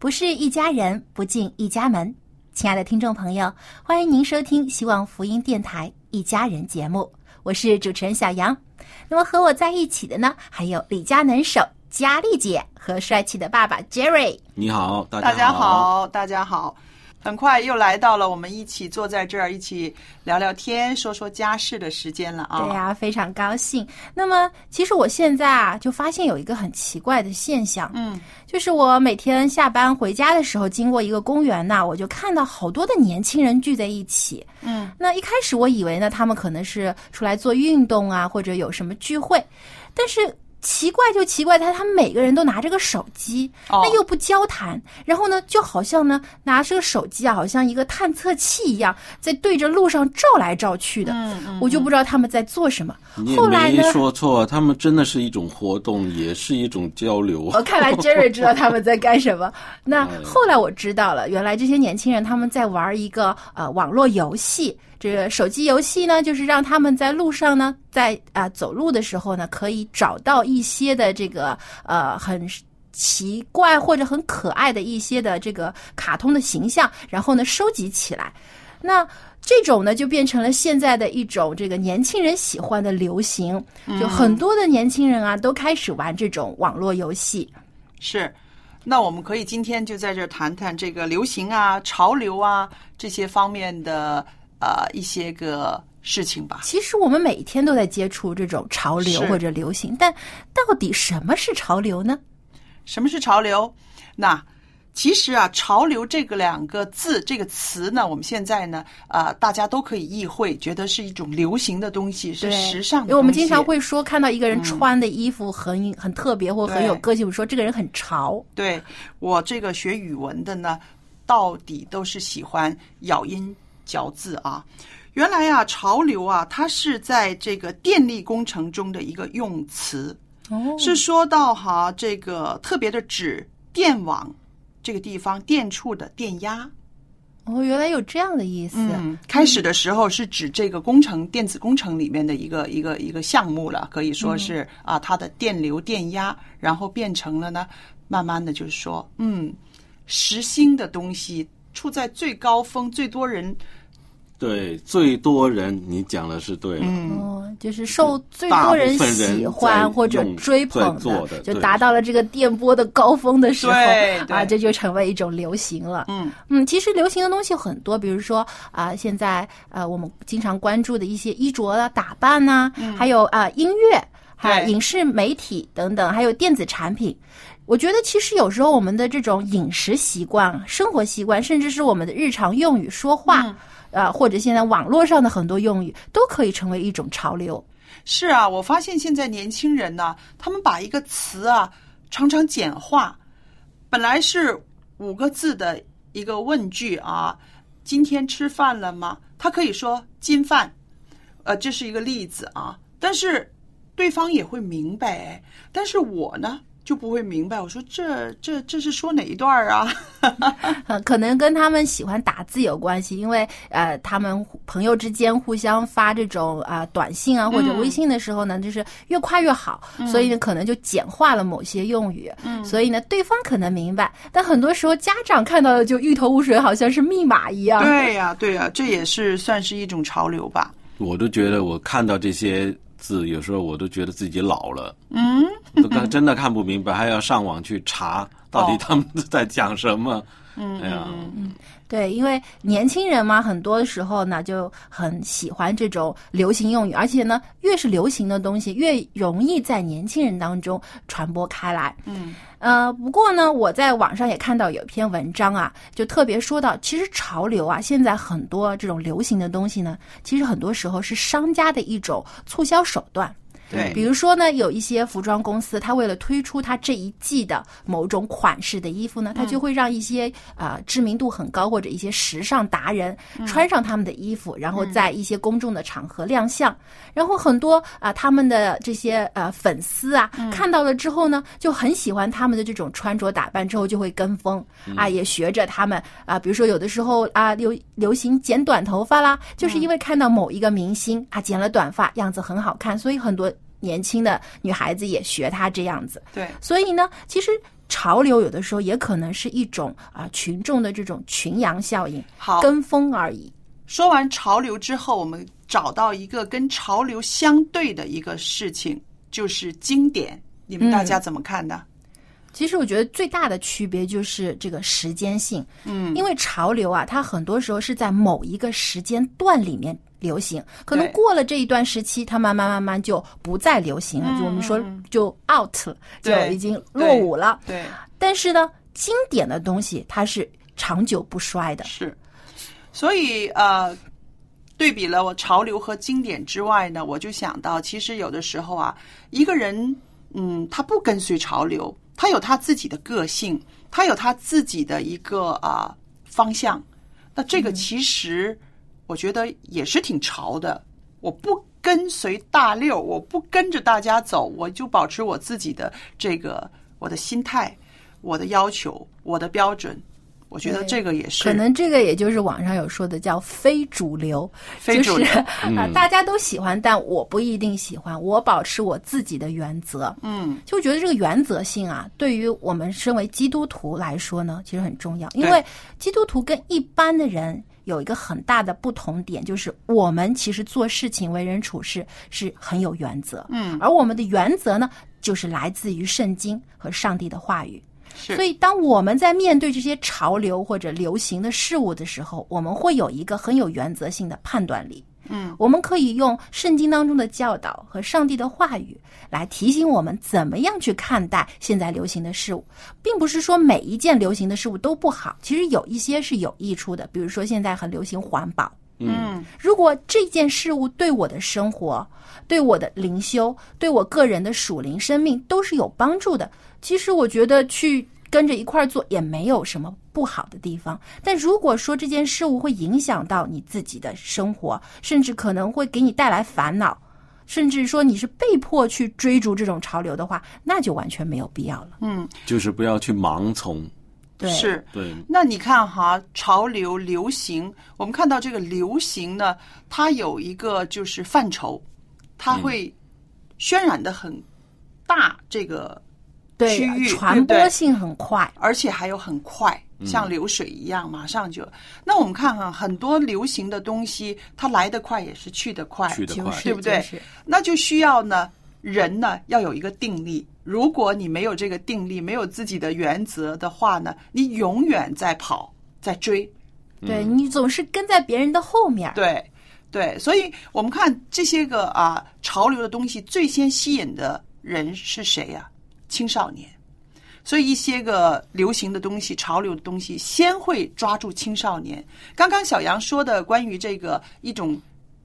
不是一家人，不进一家门。亲爱的听众朋友，欢迎您收听希望福音电台《一家人》节目，我是主持人小杨。那么和我在一起的呢，还有李家能手佳丽姐和帅气的爸爸 Jerry。你好，大大家。好，大家好。很快又来到了我们一起坐在这儿一起聊聊天、说说家事的时间了啊！对呀、非常高兴。那么，其实我现在啊，就发现有一个很奇怪的现象，嗯，就是我每天下班回家的时候，经过一个公园呐，我就看到好多的年轻人聚在一起。嗯，那一开始我以为呢，他们可能是出来做运动啊，或者有什么聚会，但是。奇怪就奇怪，在他们每个人都拿着个手机，哦那又不交谈，然后呢，就好像呢拿着个手机啊，好像一个探测器一样，在对着路上照来照去的，我就不知道他们在做什么。后来呢没，说错，他们真的是一种活动，也是一种交流。我看来 Jerry 知道他们在干什么。那哎后来我知道了，原来这些年轻人他们在玩一个呃网络游戏。这个手机游戏呢，就是让他们在路上呢，在啊、走路的时候呢，可以找到一些的这个呃很奇怪或者很可爱的一些的这个卡通的形象，然后呢收集起来。那这种呢，就变成了现在的一种这个年轻人喜欢的流行，就很多的年轻人啊，都开始玩这种网络游戏。是。那我们可以今天就在这儿谈谈这个流行啊、潮流啊这些方面的呃一些个事情吧。其实我们每天都在接触这种潮流或者流行，但到底什么是潮流呢？什么是潮流？那其实啊，潮流这个两个字这个词呢，我们现在呢，呃，大家都可以意会，觉得是一种流行的东西，是时尚。因为我们经常会说，看到一个人穿的衣服很、很特别或很有个性，我们说这个人很潮。对我这个学语文的呢，到底都是喜欢咬音嚼字啊。原来啊，潮流啊，它是在这个电力工程中的一个用词，哦是说到哈这个特别的指电网这个地方电处的电压。哦，原来有这样的意思。嗯，开始的时候是指这个工程电子工程里面的一个一个一个项目了，可以说是、啊，它的电流电压，然后变成了呢，慢慢的就是说，嗯，时兴的东西处在最高峰，最多人对，最多人你讲的是对了。嗯，就是受最多人喜欢或者追捧的就达到了这个电波的高峰的时候啊，这就成为一种流行了。嗯嗯，其实流行的东西很多，比如说啊、现在呃我们经常关注的一些衣着啊、打扮呐、还有啊、音乐、还有对影视媒体等等，还有电子产品。我觉得其实有时候我们的这种饮食习惯、生活习惯，甚至是我们的日常用语、说话。啊，或者现在网络上的很多用语都可以成为一种潮流。是啊，我发现现在年轻人呢，他们把一个词啊常常简化，本来是五个字的一个问句啊，今天吃饭了吗？他可以说今饭，呃，这是一个例子啊，但是对方也会明白，但是我呢就不会明白。我说这这这是说哪一段儿啊？呃，可能跟他们喜欢打字有关系，因为呃，他们朋友之间互相发这种啊、短信啊或者微信的时候呢，就是越快越好，所以呢，可能就简化了某些用语，嗯所以呢，对方可能明白，但很多时候家长看到的就一头雾水，好像是密码一样。对呀、对呀、这也是算是一种潮流吧。我都觉得我看到这些字，有时候我都觉得自己老了，嗯，都看真的看不明白，还要上网去查到底他们在讲什么。嗯，哎呀，对，因为年轻人嘛，很多时候呢就很喜欢这种流行用语，而且呢，越是流行的东西，越容易在年轻人当中传播开来。嗯，呃，不过呢，我在网上也看到有一篇文章啊，就特别说到，其实潮流啊，现在很多这种流行的东西呢，其实很多时候是商家的一种促销手段。对。比如说呢，有一些服装公司，它为了推出它这一季的某种款式的衣服呢，它就会让一些啊、呃知名度很高或者一些时尚达人穿上他们的衣服，然后在一些公众的场合亮相。然后很多啊、他们的这些呃粉丝啊，看到了之后呢，就很喜欢他们的这种穿着打扮，之后就会跟风啊，也学着他们啊，比如说有的时候啊流流行剪短头发啦，就是因为看到某一个明星啊剪了短发，样子很好看，所以很多年轻的女孩子也学他这样子。对，所以呢，其实潮流有的时候也可能是一种啊、群众的这种群羊效应，好，跟风而已。说完潮流之后，我们找到一个跟潮流相对的一个事情，就是经典。你们大家怎么看呢？其实我觉得最大的区别就是这个时间性，嗯，因为潮流啊，它很多时候是在某一个时间段里面流行，可能过了这一段时期，它慢慢慢慢就不再流行了，就我们说就 out 了，就已经落伍了。对，但是呢，经典的东西它是长久不衰的。是。所以呃，对比了我潮流和经典之外呢，我就想到，其实有的时候啊，一个人嗯，他不跟随潮流，他有他自己的个性，他有他自己的一个啊、方向。那这个其实我觉得也是挺潮的。我不跟随大溜，我不跟着大家走，我就保持我自己的这个我的心态、我的要求、我的标准。我觉得这个也是可能这个也就是网上有说的叫非主流，非主流就是啊、大家都喜欢，但我不一定喜欢，我保持我自己的原则。嗯，就觉得这个原则性啊，对于我们身为基督徒来说呢，其实很重要，因为基督徒跟一般的人有一个很大的不同点，就是我们其实做事情、为人处事是很有原则，嗯，而我们的原则呢，就是来自于圣经和上帝的话语。是所以，当我们在面对这些潮流或者流行的事物的时候，我们会有一个很有原则性的判断力。嗯，我们可以用圣经当中的教导和上帝的话语来提醒我们怎么样去看待现在流行的事物，并不是说每一件流行的事物都不好，其实有一些是有益处的。比如说，现在很流行环保，嗯如果这件事物对我的生活、对我的灵修、对我个人的属灵生命都是有帮助的，其实我觉得去跟着一块儿做也没有什么不好的地方。但如果说这件事物会影响到你自己的生活，甚至可能会给你带来烦恼，甚至说你是被迫去追逐这种潮流的话，那就完全没有必要了。嗯，就是不要去盲从。对，是。对，那你看哈，潮流、流行，我们看到这个流行呢，它有一个就是范畴，它会渲染的很大，这个对区域传对不对播性很快。而且还有很快，像流水一样，马上就。那我们看哈，很多流行的东西，它来得快，也是去得快，去得快对不对就是那就需要呢，人呢要有一个定力。如果你没有这个定力，没有自己的原则的话呢，你永远在跑，在追。对你总是跟在别人的后面。对，对，所以我们看这些个啊潮流的东西，最先吸引的人是谁呀、青少年。所以一些个流行的东西、潮流的东西，先会抓住青少年。刚刚小杨说的关于这个一种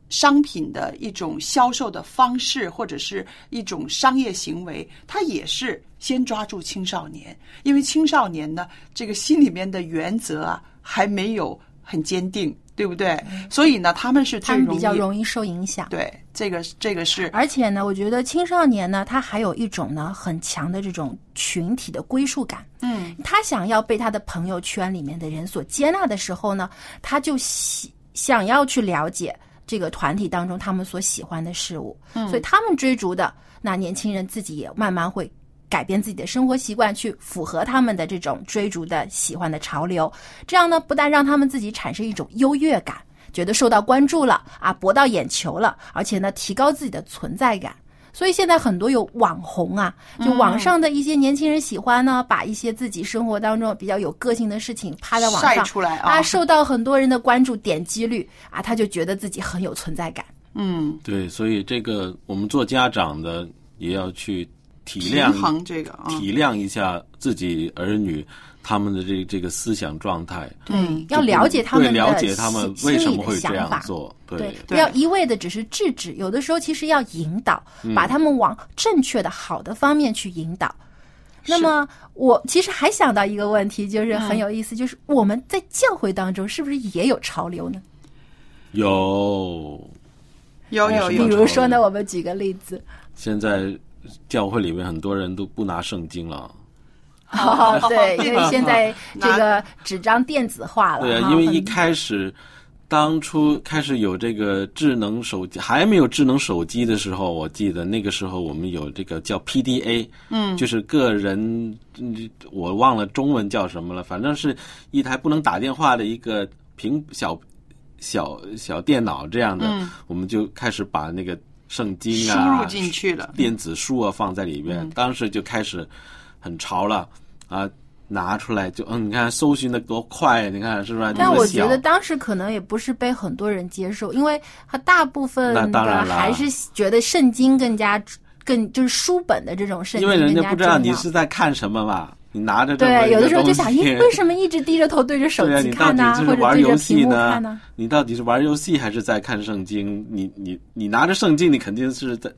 商品的一种销售的方式，或者是一种商业行为，它也是先抓住青少年，因为青少年呢，这个心里面的原则啊还没有很坚定，对不对？所以呢，他们是他们比较容易受影响。对这个这个是而且呢，我觉得青少年呢，他还有一种呢很强的这种群体的归属感。嗯，他想要被他的朋友圈里面的人所接纳的时候呢，他就喜想要去了解这个团体当中他们所喜欢的事物。嗯，所以他们追逐的那年轻人自己也慢慢会。改变自己的生活习惯，去符合他们的这种追逐的喜欢的潮流，这样呢，不但让他们自己产生一种优越感，觉得受到关注了啊，博到眼球了，而且呢，提高自己的存在感。所以现在很多有网红啊，就网上的一些年轻人喜欢呢，把一些自己生活当中比较有个性的事情趴在网上晒出来啊受到很多人的关注，点击率啊，他就觉得自己很有存在感。嗯，对，所以这个我们做家长的也要去体谅这个啊，体谅一下自己儿女他们的这这个思想状态，对，要了解他们的了解他们为什么会这样做，对，不要一味的只是制止，有的时候其实要引导，嗯。把他们往正确的、好的方面去引导。那么，我其实还想到一个问题，就是很有意思，就是我们在教会当中是不是也有潮流呢？有。比有有。比，如说呢，我们举个例子，现在教会里面很多人都不拿圣经了，哦，对，因为现在这个纸张电子化了，对啊，因为一开始当初开始有这个智能手机，还没有智能手机的时候，我记得那个时候我们有这个叫 PDA，嗯，就是个人，嗯我忘了中文叫什么了，反正是一台不能打电话的一个屏小小小电脑这样的，我们就开始把那个圣经啊输啊入进去了。电子书啊放在里面，当时就开始很潮了啊，拿出来就嗯，你看搜寻的多快，你看是不是？但我觉得当时可能也不是被很多人接受，因为他大部分那当的然还是觉得圣经更加更就是书本的这种圣经因为人家不知道你是在看什么嘛，你拿着对，有的时候就想，东西咦，为什么一直低着头对着手机看呢、或者玩游戏呢？你到底是玩游戏还是在看圣经？你你你拿着圣经，你肯定是在，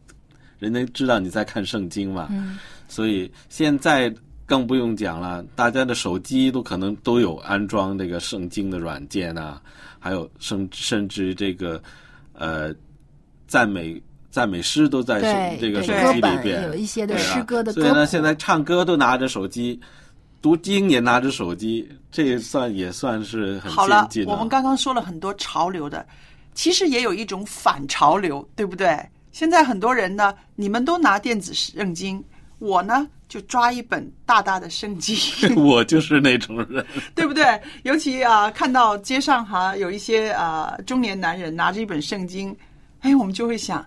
人家知道你在看圣经嘛。嗯所以现在更不用讲了，大家的手机都可能都有安装这个圣经的软件啊，还有甚甚至这个呃赞美赞美诗都在手这个手机里边，有一些的诗歌的所以呢，现在唱歌都拿着手机。读经也拿着手机，这也算也算是很好了先进，我们刚刚说了很多潮流的，其实也有一种反潮流，对不对？现在很多人呢，你们都拿电子圣经，我呢就抓一本大大的圣经，我就是那种人。对不对？尤其啊，看到街上哈有一些啊中年男人拿着一本圣经，哎，我们就会想，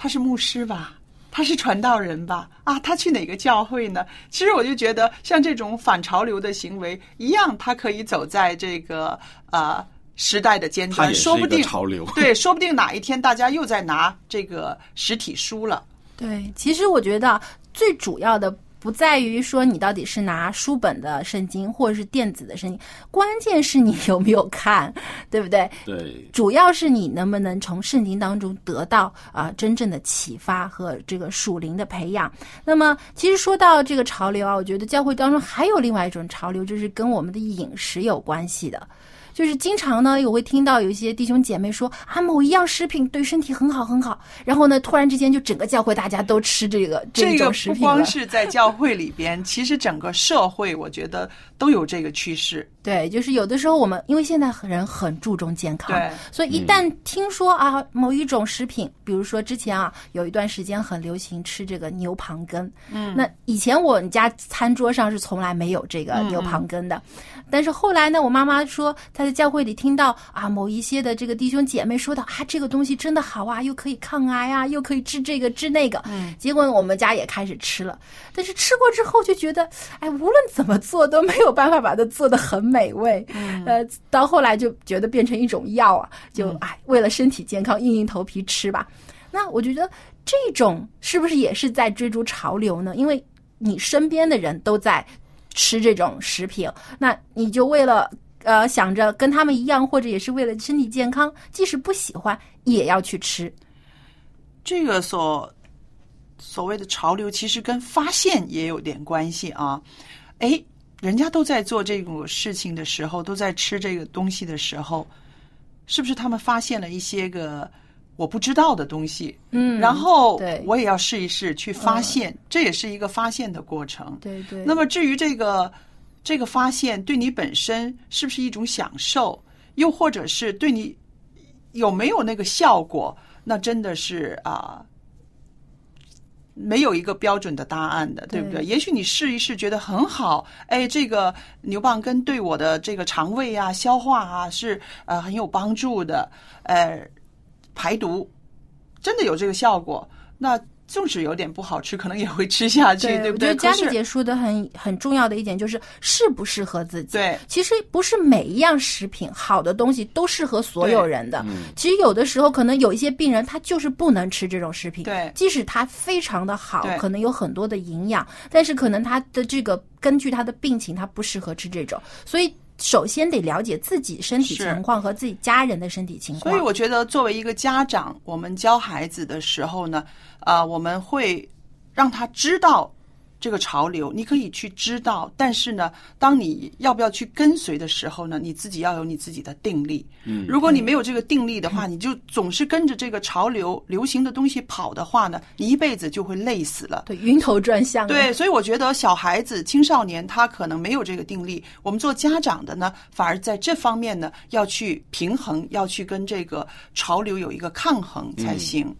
他是牧师吧？他是传道人吧？啊，他去哪个教会呢？其实我就觉得，像这种反潮流的行为一样，他可以走在这个呃时代的尖端，说不定潮流对，说不定哪一天大家又在拿这个实体书了。对，其实我觉得最主要的不在于说你到底是拿书本的圣经或者是电子的圣经，关键是你有没有看，对不对？对，主要是你能不能从圣经当中得到啊、真正的启发和这个属灵的培养。那么，其实说到这个潮流啊，我觉得教会当中还有另外一种潮流，就是跟我们的饮食有关系的。就是经常呢，我会听到有一些弟兄姐妹说啊，某一样食品对身体很好很好，然后呢，突然之间就整个教会大家都吃这个这个种食不品不光是在教会里边，其实整个社会，我觉得都有这个趋势。对，就是有的时候我们因为现在人很注重健康，所以一旦听说啊某一种食品，比如说之前啊有一段时间很流行吃这个牛蒡根，嗯，那以前我们家餐桌上是从来没有这个牛蒡根的，但是后来呢，我妈妈说她在教会里听到啊某一些的这个弟兄姐妹说到啊这个东西真的好啊，又可以抗癌啊，又可以治这个治那个，嗯，结果我们家也开始吃了，但是吃过之后就觉得，哎，无论怎么做都没有办法把它做的很美味。呃，到后来就觉得变成一种药啊，就哎，为了身体健康，硬硬头皮吃吧。那我觉得这种是不是也是在追逐潮流呢？因为你身边的人都在吃这种食品，那你就为了呃想着跟他们一样，或者也是为了身体健康，即使不喜欢也要去吃。这个所所谓的潮流，其实跟发现也有点关系啊。哎，人家都在做这种事情的时候，都在吃这个东西的时候，是不是他们发现了一些个我不知道的东西？嗯然后对我也要试一试去发现，这也是一个发现的过程。对对。那么至于这个这个发现对你本身是不是一种享受，又或者是对你有没有那个效果，那真的是啊。没有一个标准的答案的，对不对？对也许你试一试，觉得很好，哎，这个牛蒡根对我的这个肠胃啊、消化啊是呃很有帮助的，呃，排毒真的有这个效果。那纵使有点不好吃，可能也会吃下去，对不对？我觉得佳丽姐说的很很重要的一点就是适不适合自己。对其实不是每一样食品好的东西都适合所有人的。其实有的时候可能有一些病人他就是不能吃这种食品，对即使它非常的好，可能有很多的营养，但是可能他的这个根据他的病情，他不适合吃这种，所以。首先得了解自己身体情况和自己家人的身体情况。所以我觉得，作为一个家长，我们教孩子的时候呢，啊、我们会让他知道这个潮流，你可以去知道，但是呢，当你要不要去跟随的时候呢，你自己要有你自己的定力。嗯，如果你没有这个定力的话，你就总是跟着这个潮流、流行的东西跑的话呢，你一辈子就会累死了。对晕头转向。对，所以我觉得小孩子、青少年他可能没有这个定力，我们做家长的呢，反而在这方面呢要去平衡，要去跟这个潮流有一个抗衡才行。每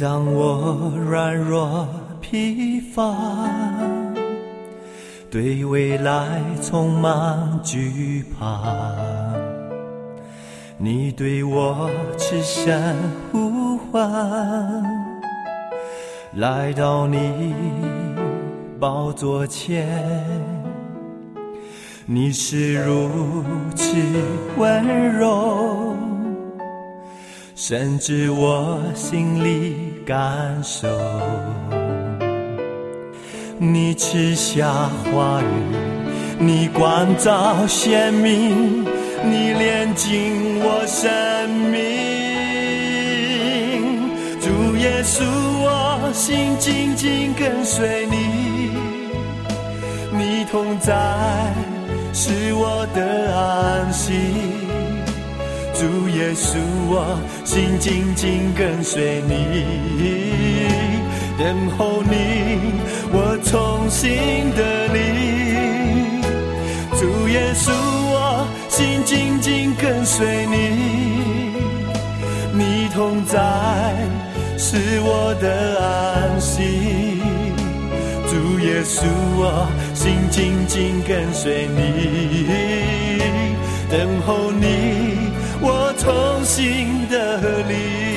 当我软弱疲乏，对未来充满惧怕，你对我痴声呼唤，来到你宝座前，你是如此温柔。甚至我心里感受，你赐下话语，你光照鲜明，你炼净我生命。主耶稣，我心紧紧跟随你，你同在是我的安息。主耶稣，我心紧紧跟随你，等候你，我重新的你。主耶稣，我心紧紧跟随你，你同在是我的安息。主耶稣，我心紧紧跟随你，等候你。重新的你。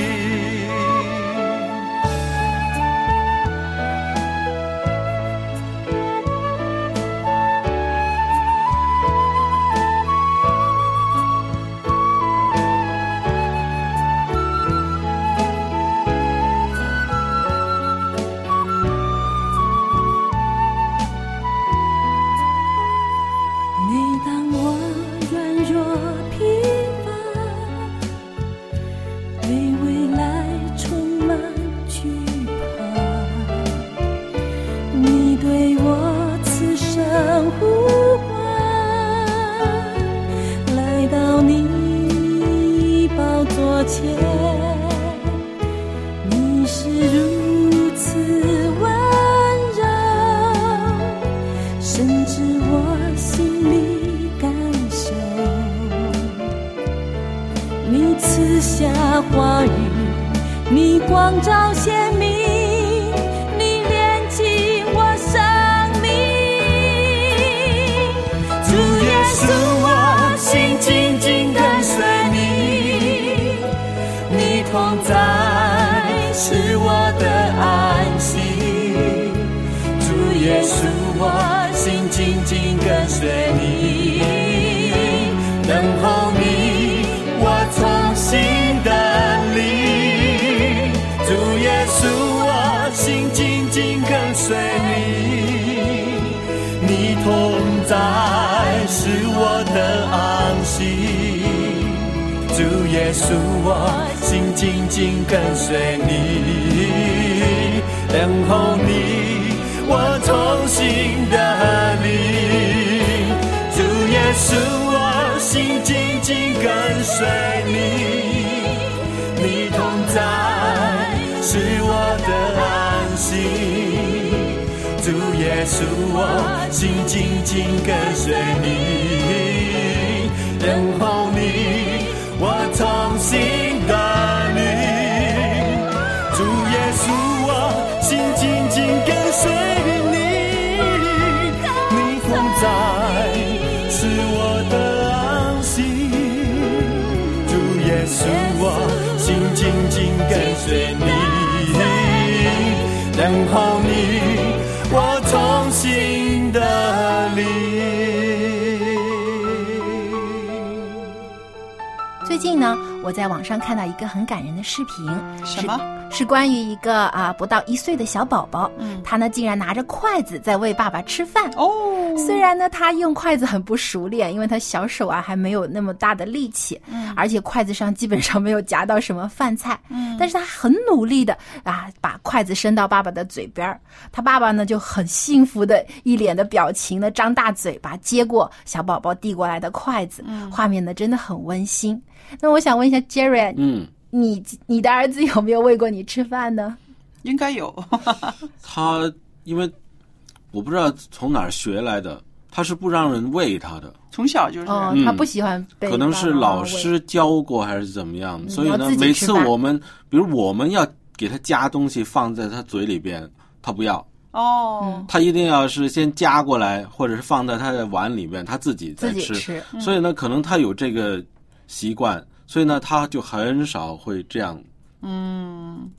心紧紧跟随你，你同在是我的安息。主耶稣，我心紧紧跟随你，等候你我同行我在网上看到一个很感人的视频，什么？是关于一个啊不到一岁的小宝宝，嗯。他呢竟然拿着筷子在喂爸爸吃饭。哦，虽然呢他用筷子很不熟练，因为他小手啊还没有那么大的力气，嗯。而且筷子上基本上没有夹到什么饭菜，嗯。但是他很努力的啊把筷子伸到爸爸的嘴边儿。他爸爸呢就很幸福的一脸的表情呢，张大嘴巴接过小宝宝递过来的筷子，嗯。画面呢真的很温馨。那我想问一下 Jerry，嗯，你你的儿子有没有喂过你吃饭呢？应该有。他因为我不知道从哪儿学来的，他是不让人喂他的，从小就是，他不喜欢被可能是老师教过还是怎么样，所以呢每次我们比如我们要给他夹东西放在他嘴里边，他不要，哦，他一定要是先夹过来，或者是放在他的碗里面，他自己再自己吃。吃。所以呢，可能他有这个习惯，所以呢，他就很少会这样。嗯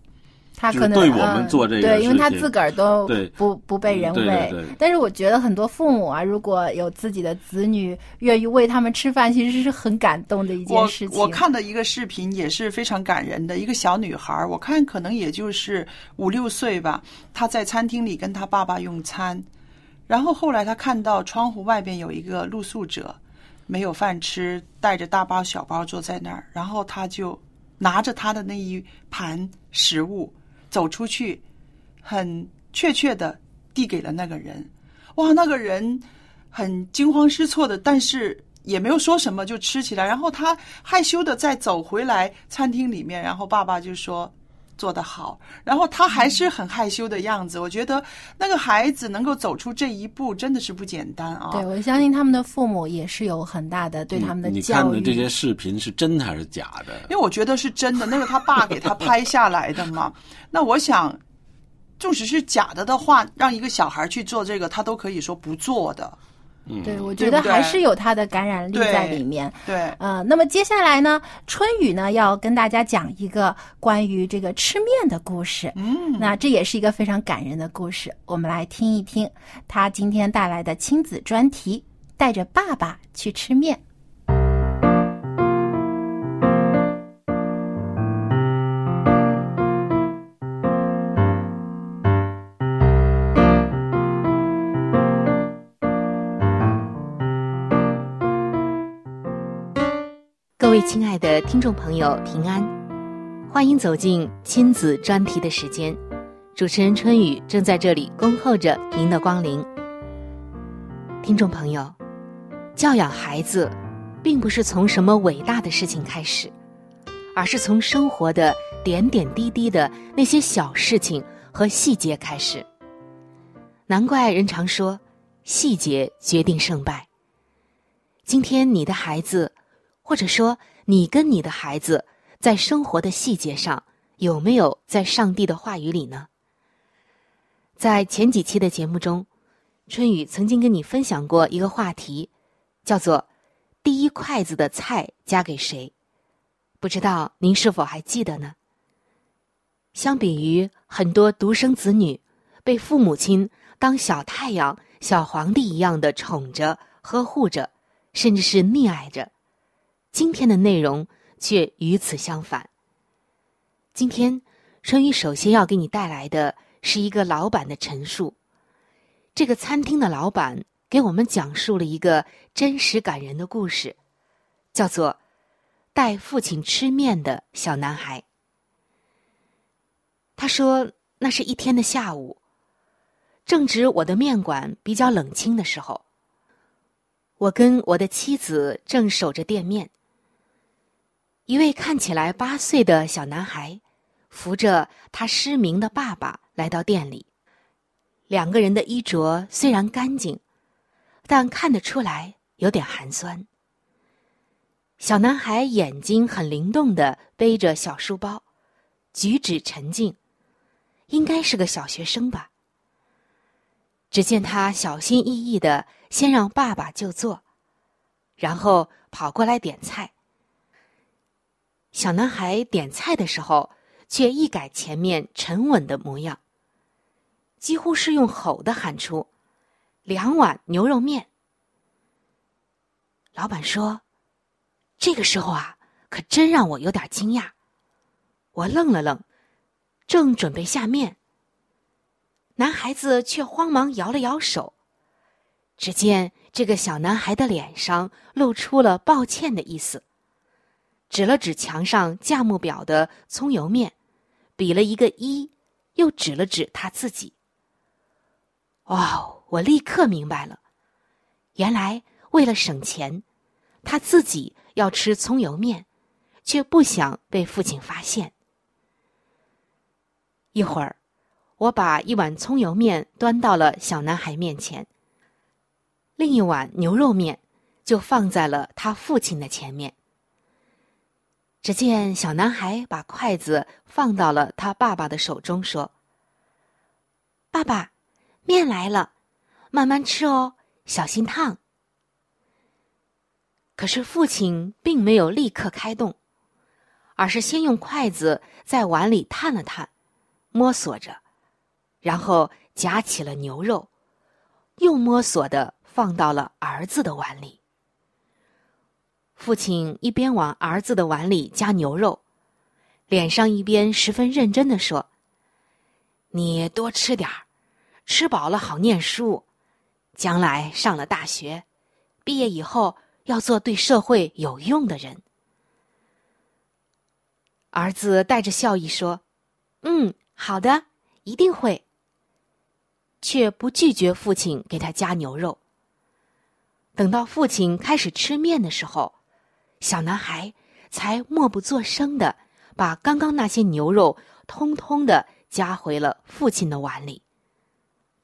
他可能对我们嗯做这个对，因为他自个儿都对不不被人对喂。对对但是我觉得很多父母啊，如果有自己的子女愿意喂他们吃饭，其实是很感动的一件事情。我看的一个视频也是非常感人的，一个小女孩，我看可能也就是五六岁吧，她在餐厅里跟她爸爸用餐，然后后来她看到窗户外边有一个露宿者，没有饭吃，带着大包小包坐在那儿，然后他就拿着他的那一盘食物走出去，很确切的递给了那个人。哇，那个人很惊慌失措的，但是也没有说什么，就吃起来。然后他害羞的再走回来餐厅里面，然后爸爸就说做得好，然后他还是很害羞的样子。我觉得那个孩子能够走出这一步，真的是不简单啊！对，我相信他们的父母也是有很大的对他们的你你看。的这些视频是真的还是假的？因为我觉得是真的，那个他爸给他拍下来的嘛。那我想，纵使是假的的话，让一个小孩去做这个，他都可以说不做的。嗯，对，我觉得还是有它的感染力在里面。对，呃，那么接下来呢，春雨呢要跟大家讲一个关于这个吃面的故事。嗯，那这也是一个非常感人的故事，我们来听一听他今天带来的亲子专题，带着爸爸去吃面。位亲爱的听众朋友，平安！欢迎走进亲子专题的时间，主持人春雨正在这里恭候着您的光临。听众朋友，教养孩子，并不是从什么伟大的事情开始，而是从生活的点点滴滴的那些小事情和细节开始。难怪人常说，细节决定胜败。今天你的孩子。或者说，你跟你的孩子在生活的细节上有没有在上帝的话语里呢？在前几期的节目中，春雨曾经跟你分享过一个话题，叫做“第一筷子的菜夹给谁”，不知道您是否还记得呢？相比于很多独生子女被父母亲当小太阳、小皇帝一样的宠着、呵护着，甚至是溺爱着。今天的内容却与此相反。今天，春雨首先要给你带来的是一个老板的陈述。这个餐厅的老板给我们讲述了一个真实感人的故事，叫做带父亲吃面的小男孩。他说：“那是一天的下午，正值我的面馆比较冷清的时候。我跟我的妻子正守着店面，一位看起来八岁的小男孩扶着他失明的爸爸来到店里。两个人的衣着虽然干净，但看得出来有点寒酸。小男孩眼睛很灵动的背着小书包，举止沉静。”应该是个小学生吧。只见他小心翼翼的先让爸爸就坐，然后跑过来点菜。小男孩点菜的时候，却一改前面沉稳的模样，几乎是用吼的喊出：“两碗牛肉面。”老板说：“这个时候啊，可真让我有点惊讶。”我愣了愣。正准备下面，男孩子却慌忙摇了摇手。只见这个小男孩的脸上露出了抱歉的意思，指了指墙上价目表的葱油面，比了一个一，又指了指他自己。哦，我立刻明白了，原来为了省钱，他自己要吃葱油面，却不想被父亲发现。一会儿，我把一碗葱油面端到了小男孩面前，另一碗牛肉面就放在了他父亲的前面。只见小男孩把筷子放到了他爸爸的手中，说：“爸爸，面来了，慢慢吃哦，小心烫。”可是父亲并没有立刻开动，而是先用筷子在碗里探了探。摸索着，然后夹起了牛肉，又摸索的放到了儿子的碗里。父亲一边往儿子的碗里加牛肉，脸上一边十分认真的说：“你多吃点儿，吃饱了好念书，将来上了大学，毕业以后要做对社会有用的人。”儿子带着笑意说：“嗯。”好的，一定会。却不拒绝父亲给他加牛肉。等到父亲开始吃面的时候，小男孩才默不作声的把刚刚那些牛肉通通的夹回了父亲的碗里，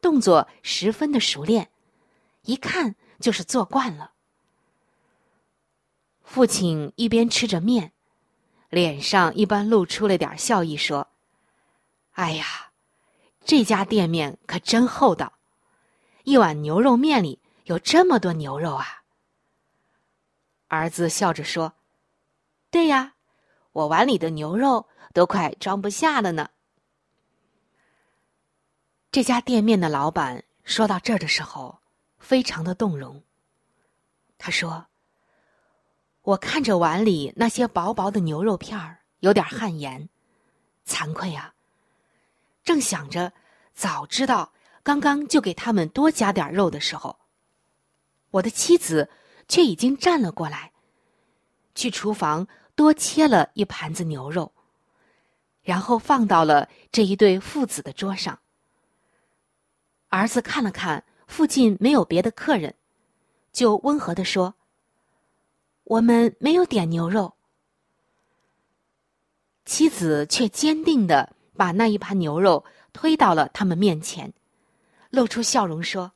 动作十分的熟练，一看就是做惯了。父亲一边吃着面，脸上一般露出了点笑意，说。哎呀，这家店面可真厚道，一碗牛肉面里有这么多牛肉啊！儿子笑着说：“对呀，我碗里的牛肉都快装不下了呢。”这家店面的老板说到这儿的时候，非常的动容。他说：“我看着碗里那些薄薄的牛肉片儿，有点汗颜，惭愧啊。”正想着，早知道刚刚就给他们多加点肉的时候，我的妻子却已经站了过来，去厨房多切了一盘子牛肉，然后放到了这一对父子的桌上。儿子看了看附近没有别的客人，就温和的说：“我们没有点牛肉。”妻子却坚定的。把那一盘牛肉推到了他们面前，露出笑容说：“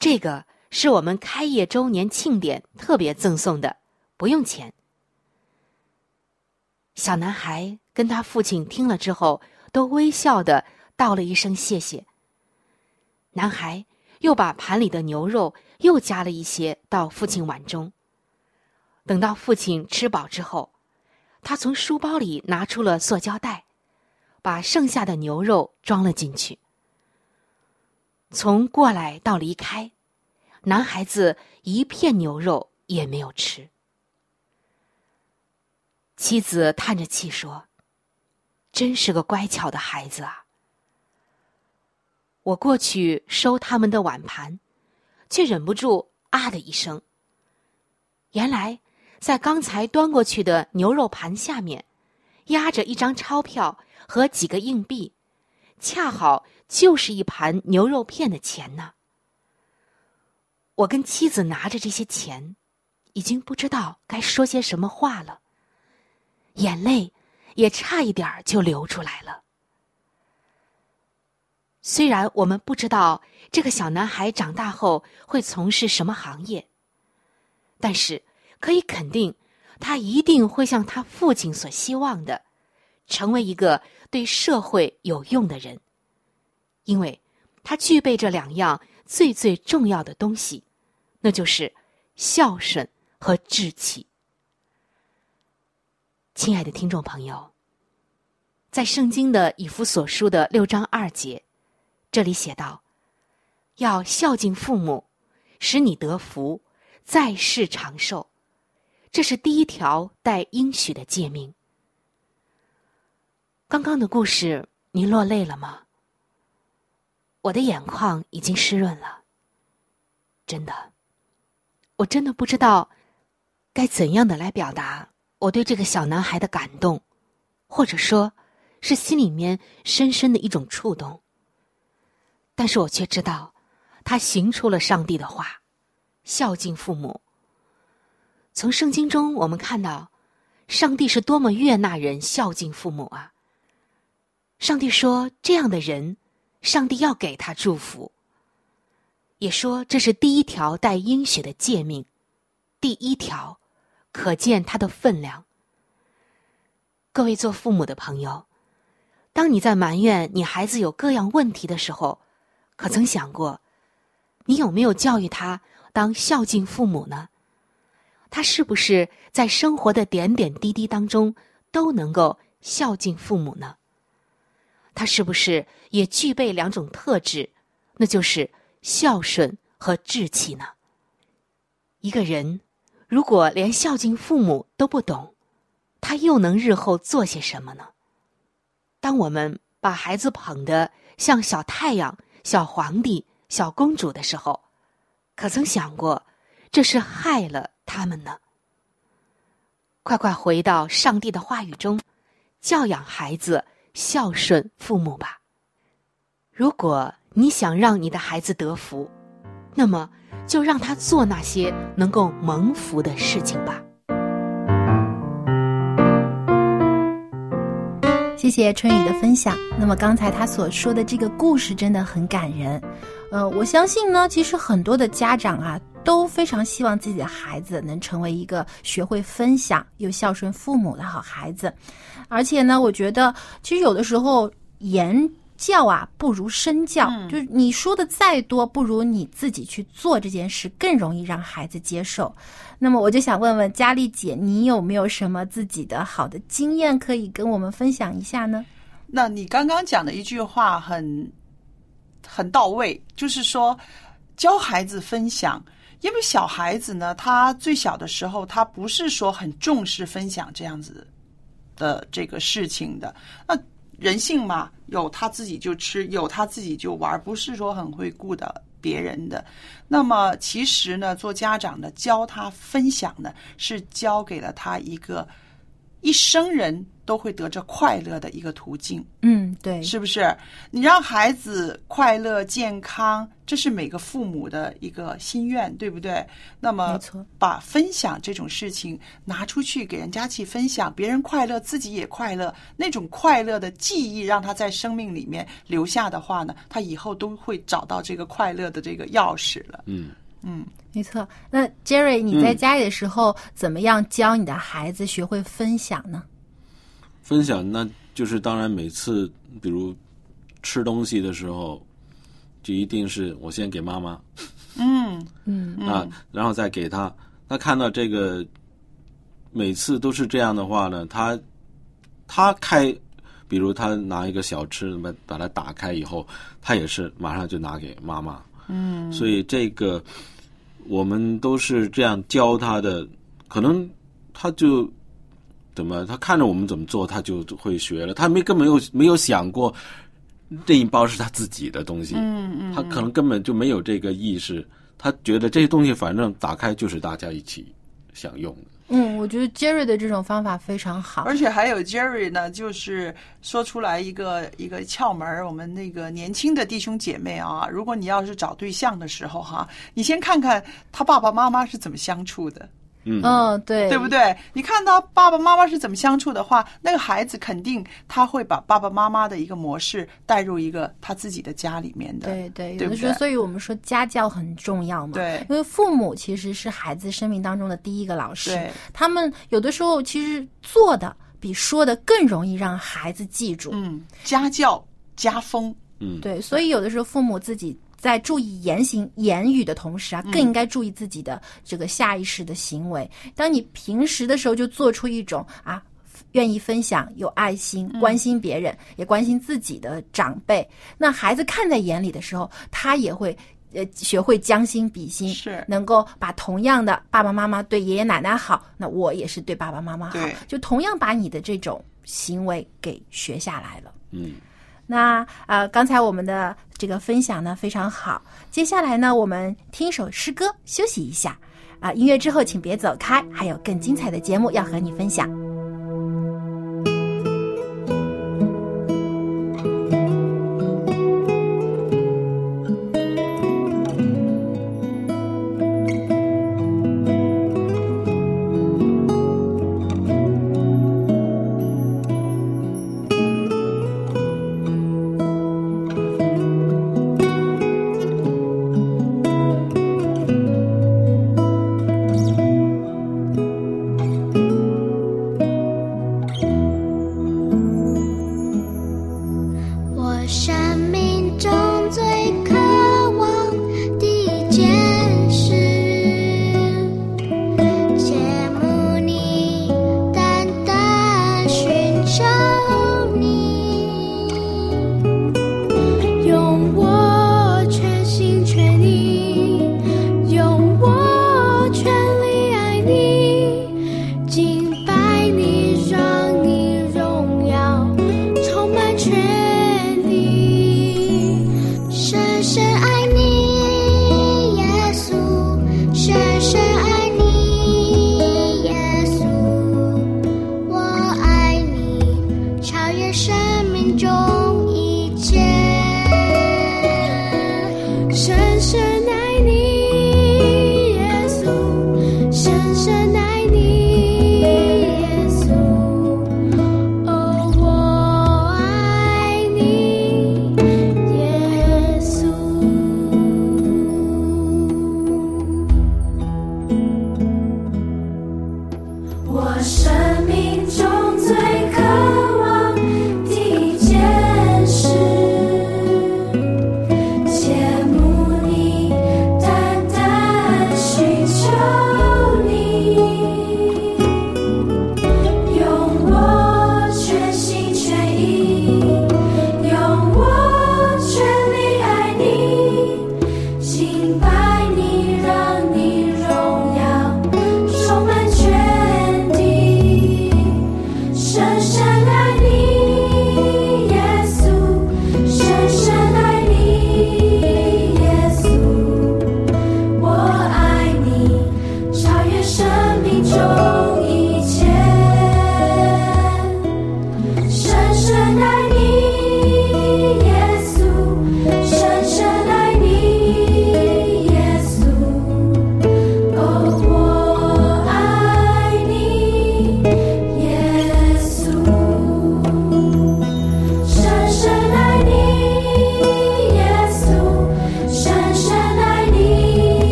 这个是我们开业周年庆典特别赠送的，不用钱。”小男孩跟他父亲听了之后，都微笑的道了一声谢谢。男孩又把盘里的牛肉又加了一些到父亲碗中。等到父亲吃饱之后，他从书包里拿出了塑胶袋。把剩下的牛肉装了进去。从过来到离开，男孩子一片牛肉也没有吃。妻子叹着气说：“真是个乖巧的孩子啊！”我过去收他们的碗盘，却忍不住啊的一声。原来，在刚才端过去的牛肉盘下面，压着一张钞票和几个硬币，恰好就是一盘牛肉片的钱呢。我跟妻子拿着这些钱，已经不知道该说些什么话了，眼泪也差一点就流出来了。虽然我们不知道这个小男孩长大后会从事什么行业，但是可以肯定，他一定会像他父亲所希望的，成为一个对社会有用的人，因为他具备这两样最最重要的东西，那就是孝顺和志气。亲爱的听众朋友，在圣经的以弗所书的六章二节。这里写道：“要孝敬父母，使你得福，在世长寿。”这是第一条带应许的诫命。刚刚的故事，您落泪了吗？我的眼眶已经湿润了。真的，我真的不知道该怎样的来表达我对这个小男孩的感动，或者说，是心里面深深的一种触动。但是我却知道，他行出了上帝的话，孝敬父母。从圣经中我们看到，上帝是多么悦纳人孝敬父母啊！上帝说，这样的人，上帝要给他祝福。也说这是第一条带应许的诫命，第一条，可见他的分量。各位做父母的朋友，当你在埋怨你孩子有各样问题的时候，可曾想过，你有没有教育他当孝敬父母呢？他是不是在生活的点点滴滴当中都能够孝敬父母呢？他是不是也具备两种特质，那就是孝顺和志气呢？一个人如果连孝敬父母都不懂，他又能日后做些什么呢？当我们把孩子捧得像小太阳，小皇帝、小公主的时候，可曾想过，这是害了他们呢？快快回到上帝的话语中，教养孩子，孝顺父母吧。如果你想让你的孩子得福，那么就让他做那些能够蒙福的事情吧。谢谢春雨的分享。那么刚才他所说的这个故事真的很感人，呃，我相信呢，其实很多的家长啊都非常希望自己的孩子能成为一个学会分享又孝顺父母的好孩子，而且呢，我觉得其实有的时候言。教啊，不如身教。就是你说的再多，不如你自己去做这件事更容易让孩子接受。那么，我就想问问佳丽姐，你有没有什么自己的好的经验可以跟我们分享一下呢？那你刚刚讲的一句话很很到位，就是说教孩子分享，因为小孩子呢，他最小的时候，他不是说很重视分享这样子的这个事情的。那人性嘛，有他自己就吃，有他自己就玩，不是说很会顾的别人的。那么其实呢，做家长的教他分享呢，是教给了他一个一生人。都会得着快乐的一个途径，嗯，对，是不是？你让孩子快乐健康，这是每个父母的一个心愿，对不对？那么，把分享这种事情拿出去给人家去分享，别人快乐，自己也快乐，那种快乐的记忆让他在生命里面留下的话呢，他以后都会找到这个快乐的这个钥匙了。嗯嗯，没错。那 Jerry，你在家里的时候怎么样教你的孩子学会分享呢？分享，那就是当然，每次比如吃东西的时候，就一定是我先给妈妈，嗯嗯啊，然后再给他。他看到这个，每次都是这样的话呢，他他开，比如他拿一个小吃，把把它打开以后，他也是马上就拿给妈妈。嗯，所以这个我们都是这样教他的，可能他就。怎么？他看着我们怎么做，他就会学了。他没根本没有没有想过这一包是他自己的东西。嗯嗯，他可能根本就没有这个意识。他觉得这些东西反正打开就是大家一起享用的。嗯，我觉得 Jerry 的这种方法非常好，而且还有 Jerry 呢，就是说出来一个一个窍门儿。我们那个年轻的弟兄姐妹啊，如果你要是找对象的时候哈，你先看看他爸爸妈妈是怎么相处的。嗯嗯，对，对不对？你看他爸爸妈妈是怎么相处的话，那个孩子肯定他会把爸爸妈妈的一个模式带入一个他自己的家里面的。对对，有的时候，所以我们说家教很重要嘛。对因为父母其实是孩子生命当中的第一个老师对，他们有的时候其实做的比说的更容易让孩子记住。嗯，家教家风，嗯，对，所以有的时候父母自己在注意言行言语的同时啊，嗯更应该注意自己的这个下意识的行为。当你平时的时候就做出一种啊。愿意分享、有爱心、嗯关心别人，也关心自己的长辈。那孩子看在眼里的时候，他也会呃学会将心比心，是能够把同样的爸爸妈妈对爷爷奶奶好，那我也是对爸爸妈妈好，就同样把你的这种行为给学下来了。嗯，那啊，刚才我们的这个分享呢非常好，接下来呢，我们听一首诗歌休息一下啊、音乐之后请别走开，还有更精彩的节目要和你分享。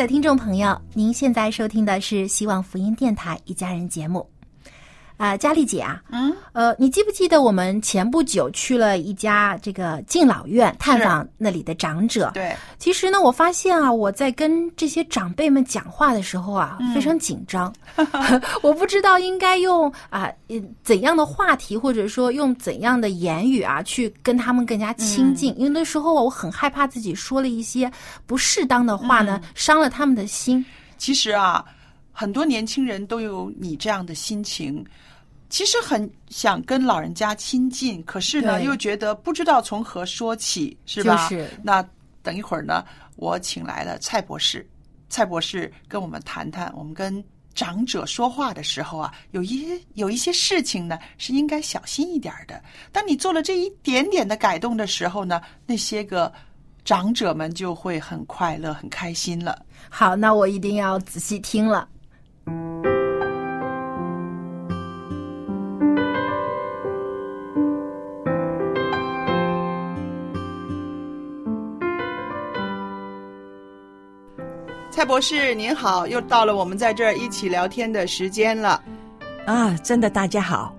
的听众朋友，您现在收听的是希望福音电台一家人节目。啊、佳丽姐啊，嗯，呃，你记不记得我们前不久去了一家这个敬老院，探访那里的长者？对，其实呢，我发现啊，我在跟这些长辈们讲话的时候啊，嗯非常紧张，我不知道应该用啊、嗯怎样的话题，或者说用怎样的言语啊，去跟他们更加亲近。因为那时候啊我很害怕自己说了一些不适当的话呢，伤了他们的心。其实啊，很多年轻人都有你这样的心情。其实很想跟老人家亲近，可是呢，又觉得不知道从何说起，是吧？就是那等一会儿呢，我请来了蔡博士，蔡博士跟我们谈谈，我们跟长者说话的时候啊，有一有一些事情呢是应该小心一点的。当你做了这一点点的改动的时候呢，那些个长者们就会很快乐、很开心了。好，那我一定要仔细听了。蔡博士您好，又到了我们在这儿一起聊天的时间了。啊，真的，大家好。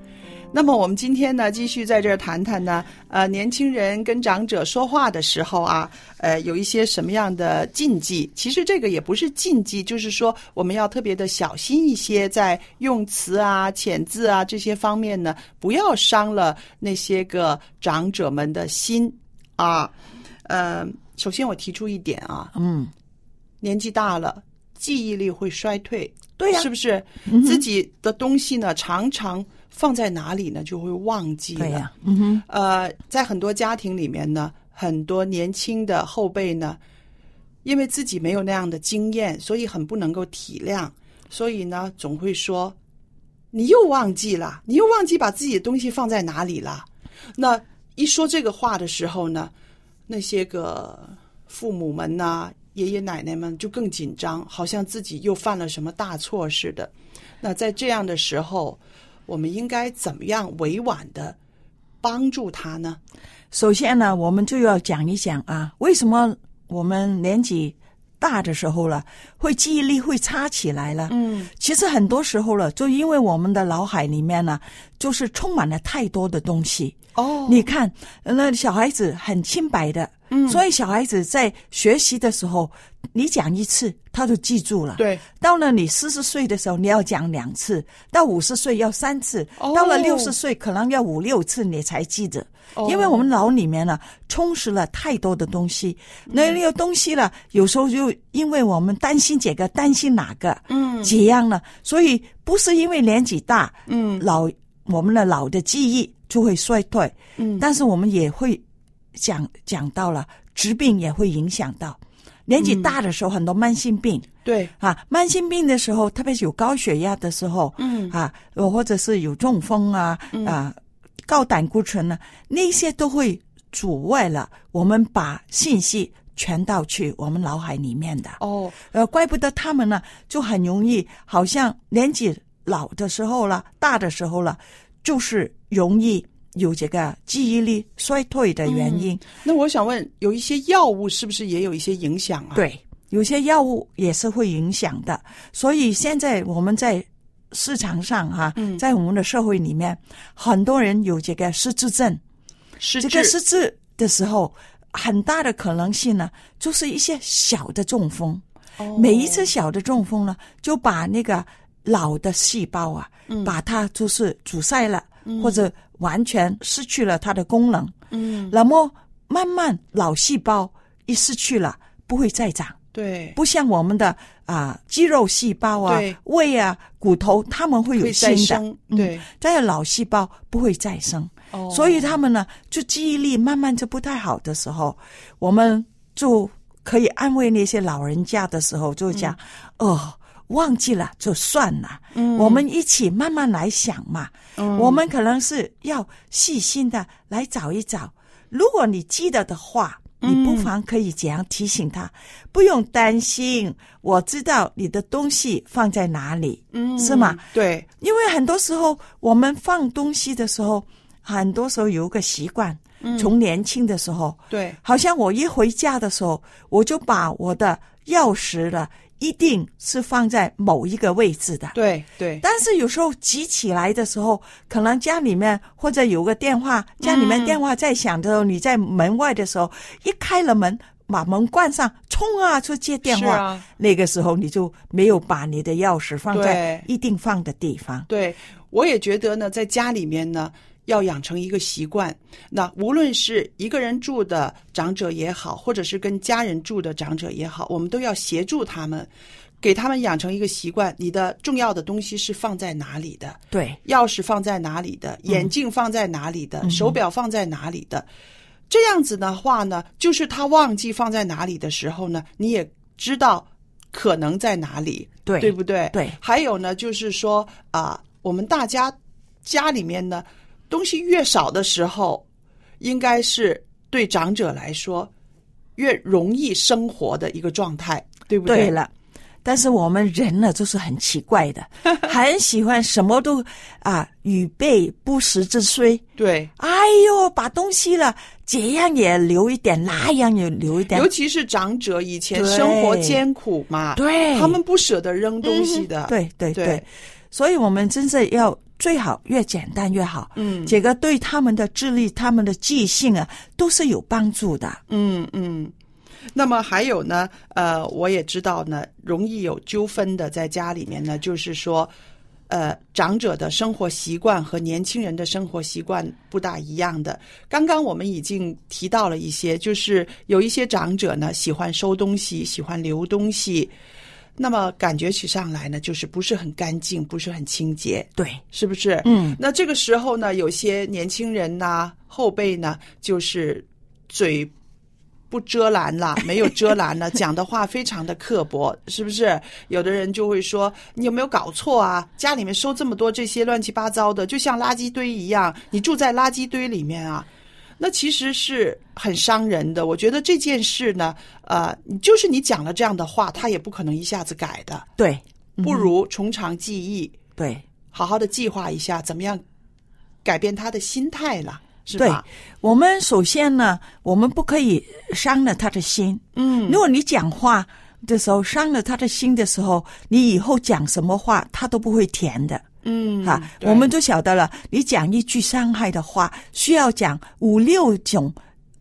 那么我们今天呢，继续在这儿谈谈呢，呃，年轻人跟长者说话的时候啊，呃，有一些什么样的禁忌？其实这个也不是禁忌，就是说我们要特别的小心一些，在用词啊、遣字啊这些方面呢，不要伤了那些个长者们的心啊。呃，首先我提出一点啊，嗯，年纪大了，记忆力会衰退，对呀是不是？嗯自己的东西呢，常常放在哪里呢，就会忘记了。对呀嗯哼，呃，在很多家庭里面呢，很多年轻的后辈呢，因为自己没有那样的经验，所以很不能够体谅，所以呢，总会说：“你又忘记了，你又忘记把自己的东西放在哪里了。”那一说这个话的时候呢，那些个父母们呐、爷爷奶奶们就更紧张，好像自己又犯了什么大错似的。那在这样的时候，我们应该怎么样委婉的帮助他呢？首先呢，我们就要讲一讲啊，为什么我们年纪大的时候了，会记忆力会差起来了？嗯，其实很多时候了，就因为我们的脑海里面呢，就是充满了太多的东西。哦。你看，那小孩子很清白的，嗯。所以小孩子在学习的时候，你讲一次他就记住了。对，到了你四十岁的时候，你要讲两次；到五十岁要三次；哦。到了六十岁，可能要五六次你才记得。哦。因为我们脑里面呢充实了太多的东西，那那个东西呢，有时候就因为我们担心这个，担心哪个，嗯。这样呢，所以不是因为年纪大，嗯。老我们的老的记忆就会衰退，嗯。但是我们也会讲讲到了疾病也会影响到。年纪大的时候，很多慢性病，对。啊，慢性病的时候，特别是有高血压的时候，嗯。啊，呃或者是有中风啊，啊，高胆固醇呢，那些都会阻碍了我们把信息传到去我们脑海里面的。哦，呃，怪不得他们呢就很容易，好像年纪老的时候了，大的时候了，就是容易有这个记忆力衰退的原因。那我想问，有一些药物是不是也有一些影响啊？，对，有些药物也是会影响的。所以现在我们在市场上哈、嗯在我们的社会里面，很多人有这个失智症。失这个失智的时候，很大的可能性呢，就是一些小的中风。哦每一次小的中风呢，就把那个老的细胞啊，嗯把它就是阻塞了，嗯或者完全失去了它的功能。嗯，那么慢慢脑细胞一失去了，不会再长。对，不像我们的啊、肌肉细胞啊、胃啊、骨头，它们会有再新的。生，嗯。对，但是脑细胞不会再生，哦。所以他们呢，就记忆力慢慢就不太好的时候，我们就可以安慰那些老人家的时候，就讲、哦。忘记了就算了，嗯。我们一起慢慢来想嘛。嗯。我们可能是要细心的来找一找，如果你记得的话，嗯。你不妨可以这样提醒他，不用担心，我知道你的东西放在哪里，嗯是吗？对，因为很多时候我们放东西的时候，很多时候有一个习惯，嗯。从年轻的时候，对，好像我一回家的时候，我就把我的钥匙了，一定是放在某一个位置的。对对，但是有时候急起来的时候，可能家里面或者有个电话，家里面嗯电话在响的时候，你在门外的时候，一开了门，把门关上，冲啊去接电话。啊那个时候你就没有把你的钥匙放在一定放的地方。对，我也觉得呢，在家里面呢，要养成一个习惯。那无论是一个人住的长者也好，或者是跟家人住的长者也好，我们都要协助他们，给他们养成一个习惯。你的重要的东西是放在哪里的？对，钥匙放在哪里的？眼镜放在哪里的？手表放在哪里的？这样子的话呢，就是他忘记放在哪里的时候呢，你也知道可能在哪里，对对不对？对还有呢，就是说啊、我们大家家里面呢东西越少的时候，应该是对长者来说越容易生活的一个状态，对不对？对了。但是我们人呢，就是很奇怪的，很喜欢什么都啊，与备不时之需。对，哎呦，把东西了，这样也留一点，那样也留一点。尤其是长者以前生活艰苦嘛，对他们不舍得扔东西的，对对对，所以我们真是要最好越简单越好。嗯这个对他们的智力、他们的记性啊，都是有帮助的。嗯嗯。那么还有呢，呃，我也知道呢，容易有纠纷的，在家里面呢，就是说，呃，长者的生活习惯和年轻人的生活习惯不大一样的。刚刚我们已经提到了一些，就是有一些长者呢喜欢收东西，喜欢留东西，那么感觉起上来呢，就是不是很干净，不是很清洁，对，是不是？嗯，那这个时候呢，有些年轻人呐、后辈呢，就是嘴不遮拦了，没有遮拦了，讲的话非常的刻薄，是不是？有的人就会说：“你有没有搞错啊？家里面收这么多这些乱七八糟的，就像垃圾堆一样，你住在垃圾堆里面啊。”那其实是很伤人的。我觉得这件事呢，呃，就是你讲了这样的话，他也不可能一下子改的。对，不如从长计议，对，好好的计划一下，怎么样改变他的心态了，是对吧？，我们首先呢，我们不可以伤了他的心。嗯如果你讲话的时候伤了他的心的时候，你以后讲什么话他都不会填的。嗯哈、我们都晓得了，你讲一句伤害的话，需要讲五六种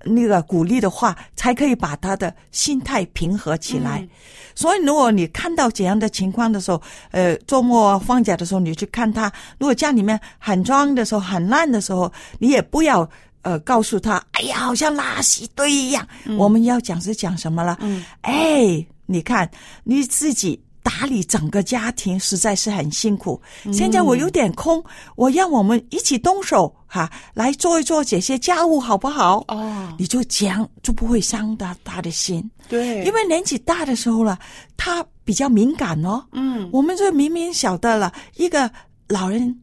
那个鼓励的话，才可以把他的心态平和起来。所以，如果你看到这样的情况的时候，呃，周末放假的时候，你去看他，如果家里面很脏的时候、很烂的时候，你也不要呃告诉他，哎呀，好像垃圾堆一样。我们要讲是讲什么了？嗯，哎，你看你自己打理整个家庭实在是很辛苦。现在我有点空，我让我们一起动手哈、来做一做这些家务，好不好？哦，你就讲就不会伤到他的心。对，因为年纪大的时候了，他比较敏感哦。嗯，我们就明明晓得了，一个老人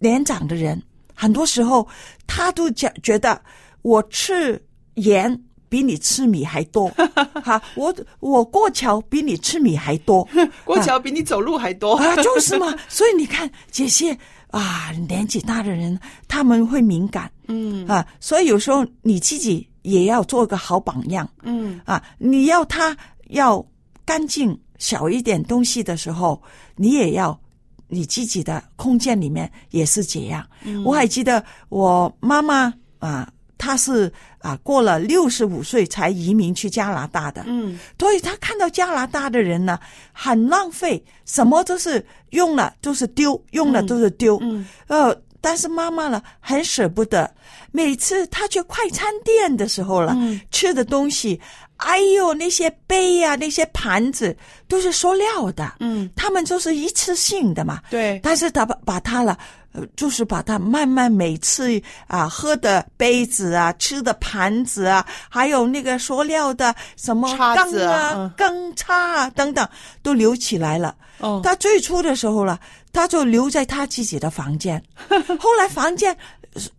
年长的人，很多时候他都觉觉得我吃盐比你吃米还多，哈，我我过桥比你吃米还多，过桥比你走路还多。啊，就是嘛。所以你看这些啊，年纪大的人他们会敏感，嗯。啊，所以有时候你自己也要做个好榜样。嗯。啊，你要他要干净小一点东西的时候，你也要你自己的空间里面也是这样。嗯。我还记得我妈妈啊，她是啊过了六十五岁才移民去加拿大的，嗯。所以他看到加拿大的人呢，很浪费，什么都是用了都是丢，用了都是丢。嗯。呃，但是妈妈呢很舍不得，每次他去快餐店的时候了，嗯。吃的东西，哎呦，那些杯呀、那些盘子都是塑料的，嗯，他们就是一次性的嘛。对，但是他把把它了，呃，就是把它慢慢每次啊喝的杯子啊、吃的盘子啊，还有那个塑料的什么叉缸啊嗯啊、羹叉啊等等，都留起来了。哦他最初的时候了，他就留在他自己的房间，后来房间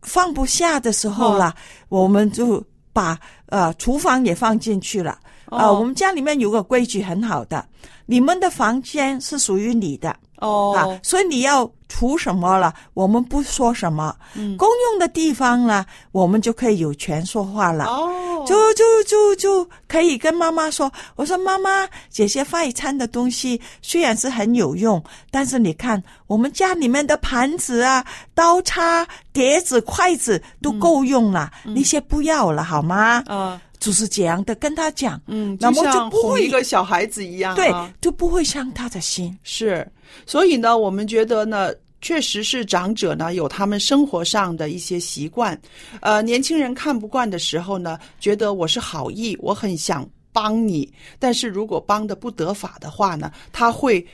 放不下的时候了，我们就把呃厨房也放进去了。呃，哦我们家里面有个规矩很好的，你们的房间是属于你的，哦啊，所以你要除什么了，我们不说什么。嗯公用的地方呢，我们就可以有权说话了。哦，就就就就可以跟妈妈说：“我说妈妈，这些快餐的东西虽然是很有用，但是你看我们家里面的盘子啊、刀叉、碟子、筷子都够用了，那些不要了好吗？”嗯就是这样的跟他讲，嗯，那么就不会一个小孩子一样、啊，对，就不会伤他的心。是，所以呢，我们觉得呢，确实是长者呢有他们生活上的一些习惯，呃，年轻人看不惯的时候呢，觉得我是好意，我很想帮你，但是如果帮的不得法的话呢，他会。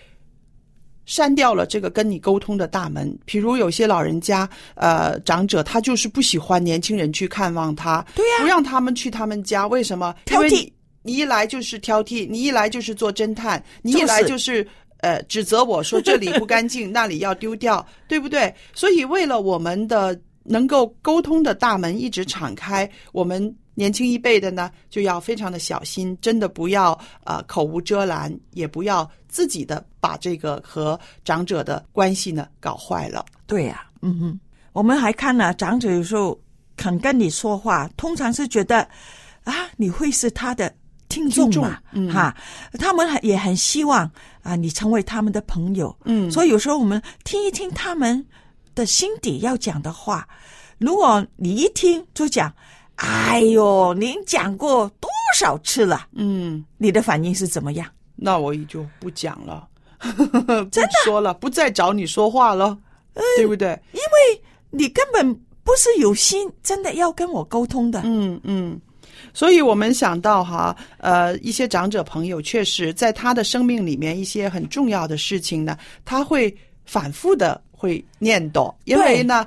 删掉了这个跟你沟通的大门，比如有些老人家，呃，长者他就是不喜欢年轻人去看望他，对呀、不让他们去他们家，为什么？挑剔。因为你你一来就是挑剔，你一来就是做侦探，你一来就是。呃指责我说这里不干净，那里要丢掉，对不对？所以为了我们的能够沟通的大门一直敞开，我们年轻一辈的呢就要非常的小心，真的不要呃口无遮拦，也不要自己的把这个和长者的关系呢搞坏了。对呀、嗯哼，我们还看了、长者有时候肯跟你说话，通常是觉得啊，你会是他的听众嗯。哈，他们也很希望啊，你成为他们的朋友，嗯。所以有时候我们听一听他们的心底要讲的话，如果你一听就讲，哎呦，您讲过多少次了，嗯，你的反应是怎么样？那我也就不讲了，真的？说了，不再找你说话了，对不对？因为你根本不是有心真的要跟我沟通的，嗯嗯。所以我们想到哈，呃，一些长者朋友确实在他的生命里面一些很重要的事情呢，他会反复的会念叨，因为呢，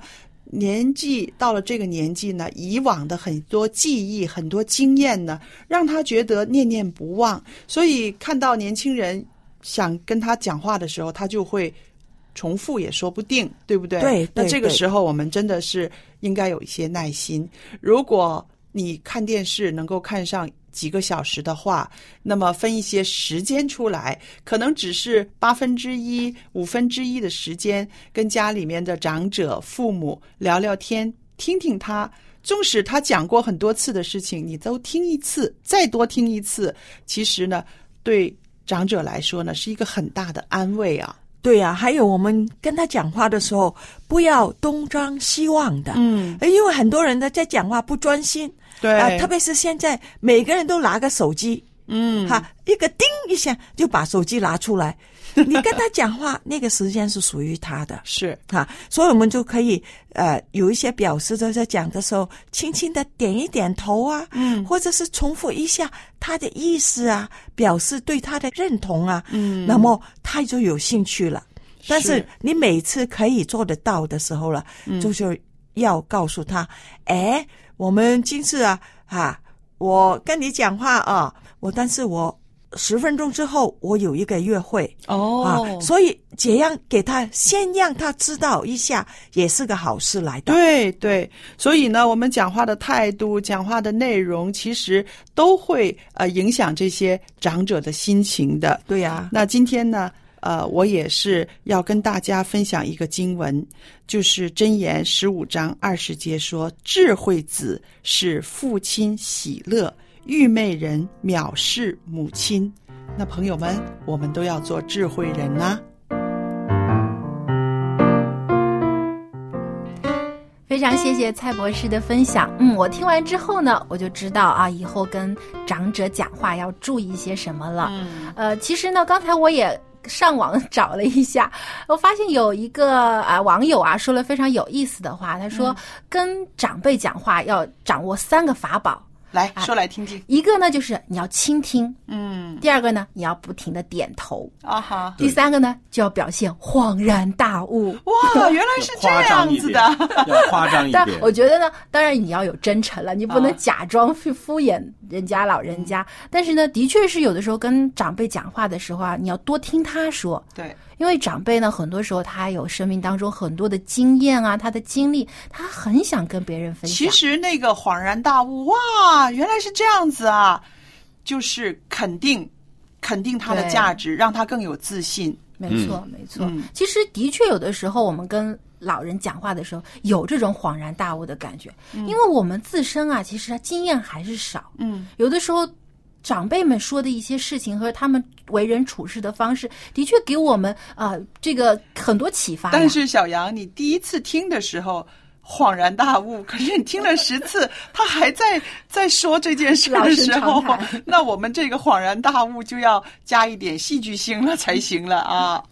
年纪到了这个年纪呢，以往的很多记忆、很多经验呢，让他觉得念念不忘，所以看到年轻人想跟他讲话的时候，他就会重复也说不定，对不对？对对那这个时候我们真的是应该有一些耐心。如果你看电视能够看上几个小时的话，那么分一些时间出来，可能只是八分之一、五分之一的时间，跟家里面的长者、父母聊聊天，听听他。纵使他讲过很多次的事情，你都听一次，再多听一次，其实呢，对长者来说呢，是一个很大的安慰啊。对呀、还有我们跟他讲话的时候，不要东张西望的，嗯，因为很多人呢在讲话不专心，对。啊、特别是现在每个人都拿个手机，嗯，哈，一个叮一下就把手机拿出来，你跟他讲话，那个时间是属于他的，是。哈，所以我们就可以呃有一些表示，都在讲的时候，轻轻的点一点头啊，嗯。或者是重复一下他的意思啊，表示对他的认同啊，嗯。那么他就有兴趣了。但是是你每次可以做得到的时候了，嗯。就是要告诉他，哎，我们今次啊，哈，我跟你讲话啊，我但是我十分钟之后我有一个约会哦啊，所以这样给他先让他知道一下，也是个好事来的。对对，所以呢，我们讲话的态度、讲话的内容，其实都会呃影响这些长者的心情的。对呀、那今天呢，呃，我也是要跟大家分享一个经文，就是箴言十五章二十节说：“智慧子是父亲喜乐，愚昧人藐视母亲。”那朋友们，我们都要做智慧人呐、非常谢谢蔡博士的分享。嗯，我听完之后呢，我就知道啊，以后跟长者讲话要注意些什么了。嗯呃，其实呢，刚才我也上网找了一下，我发现有一个啊网友啊说了非常有意思的话，他说、跟长辈讲话要掌握三个法宝。来说来听听。一个呢，就是你要倾听；嗯，第二个呢，你要不停的点头；啊哈，第三个呢，就要表现恍然大悟。哇，原来是这样子点的。，要夸张一但点。我觉得呢，当然你要有真诚了，你不能啊假装去敷衍人家老人家。但是呢，的确是有的时候跟长辈讲话的时候啊，你要多听他说，对，因为长辈呢，很多时候他有生命当中很多的经验啊，他的经历，他很想跟别人分享。其实那个恍然大悟，哇，原来是这样子啊，就是肯定肯定他的价值，让他更有自信。没错，没错。嗯其实的确有的时候，我们跟老人讲话的时候，有这种恍然大悟的感觉，因为我们自身啊，其实经验还是少。嗯，有的时候。长辈们说的一些事情和他们为人处事的方式，的确给我们啊、呃这个很多启发。但是小杨，你第一次听的时候恍然大悟，可是你听了十次，他还在在说这件事的时候那我们这个恍然大悟就要加一点戏剧性了才行了啊。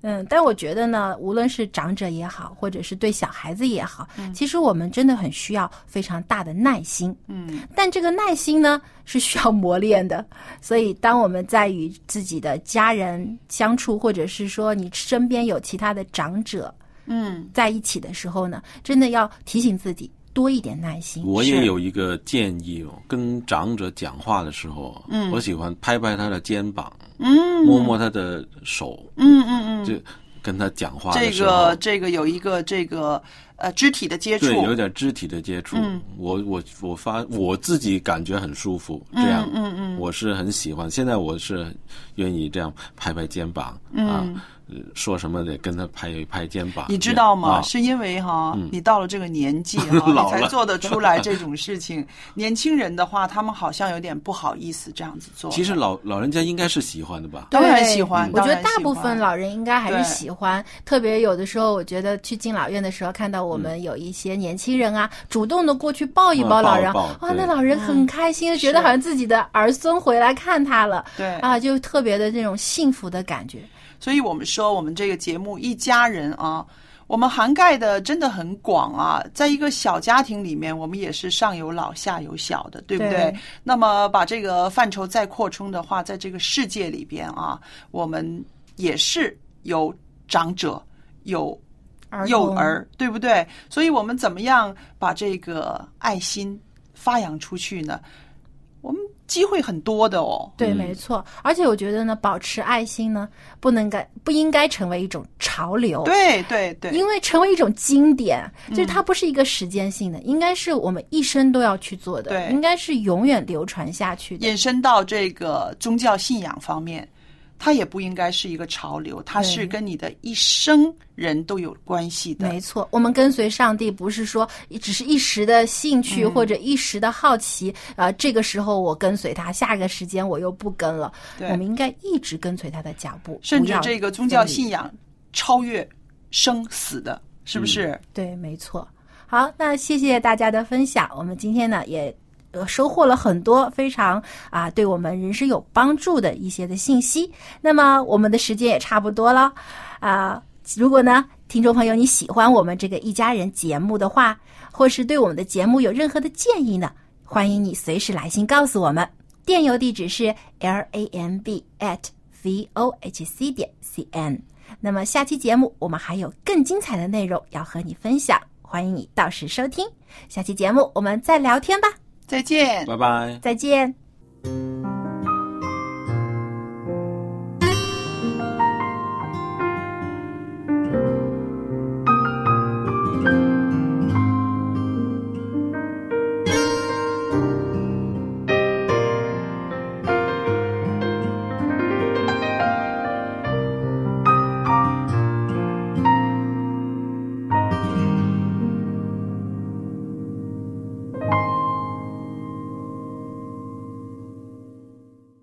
嗯，但我觉得呢，无论是长者也好，或者是对小孩子也好，嗯其实我们真的很需要非常大的耐心。嗯，但这个耐心呢是需要磨练的，所以当我们在与自己的家人相处，或者是说你身边有其他的长者嗯，在一起的时候呢，真的要提醒自己多一点耐心。我也有一个建议哦，跟长者讲话的时候，嗯。我喜欢拍拍他的肩膀，嗯。摸摸他的手，嗯嗯嗯，就跟他讲话这的时候，个这个有一个这个呃肢体的接触，对，有点肢体的接触。嗯。我我我发我自己感觉很舒服，这样，嗯嗯。嗯我是很喜欢。现在我是愿意这样拍拍肩膀、嗯说什么得跟他拍一拍肩膀。你知道吗？啊是因为哈，嗯你到了这个年纪哈，你才做得出来这种事情。年轻人的话，他们好像有点不好意思这样子做。其实老老人家应该是喜欢的吧？当然喜欢，我觉得大部分老人应该还是喜欢，特别有的时候，我觉得去敬老院的时候，看到我们有一些年轻人啊，主动的过去抱一抱嗯老人，哇，那老人很开心，觉得好像自己的儿孙回来看他了，对啊，就特别的这种幸福的感觉。所以我们说，我们这个节目一家人啊，我们涵盖的真的很广啊。在一个小家庭里面，我们也是上有老下有小的，对不对？对那么把这个范畴再扩充的话，在这个世界里边啊，我们也是有长者，有幼儿，对不对？所以我们怎么样把这个爱心发扬出去呢？机会很多的哦。对，没错。而且我觉得呢，保持爱心呢，不能该不应该成为一种潮流。对对对，因为成为一种经典，就是它不是一个时间性的，应该是我们一生都要去做的，对应该是永远流传下去的。延伸到这个宗教信仰方面，它也不应该是一个潮流，它是跟你的一生人都有关系的。没错，我们跟随上帝不是说只是一时的兴趣嗯或者一时的好奇，呃，这个时候我跟随他，下一个时间我又不跟了。对我们应该一直跟随他的脚步，甚至这个宗教信仰超越生死的，是不是？对，没错。好，那谢谢大家的分享。我们今天呢也收获了很多非常啊对我们人生有帮助的一些的信息。那么我们的时间也差不多了啊。如果呢，听众朋友你喜欢我们这个一家人节目的话，或是对我们的节目有任何的建议呢，欢迎你随时来信告诉我们。电邮地址是 l a m b at v o h c 点 c n。那么下期节目我们还有更精彩的内容要和你分享，欢迎你到时收听。下期节目我们再聊天吧，再见，拜拜。再见。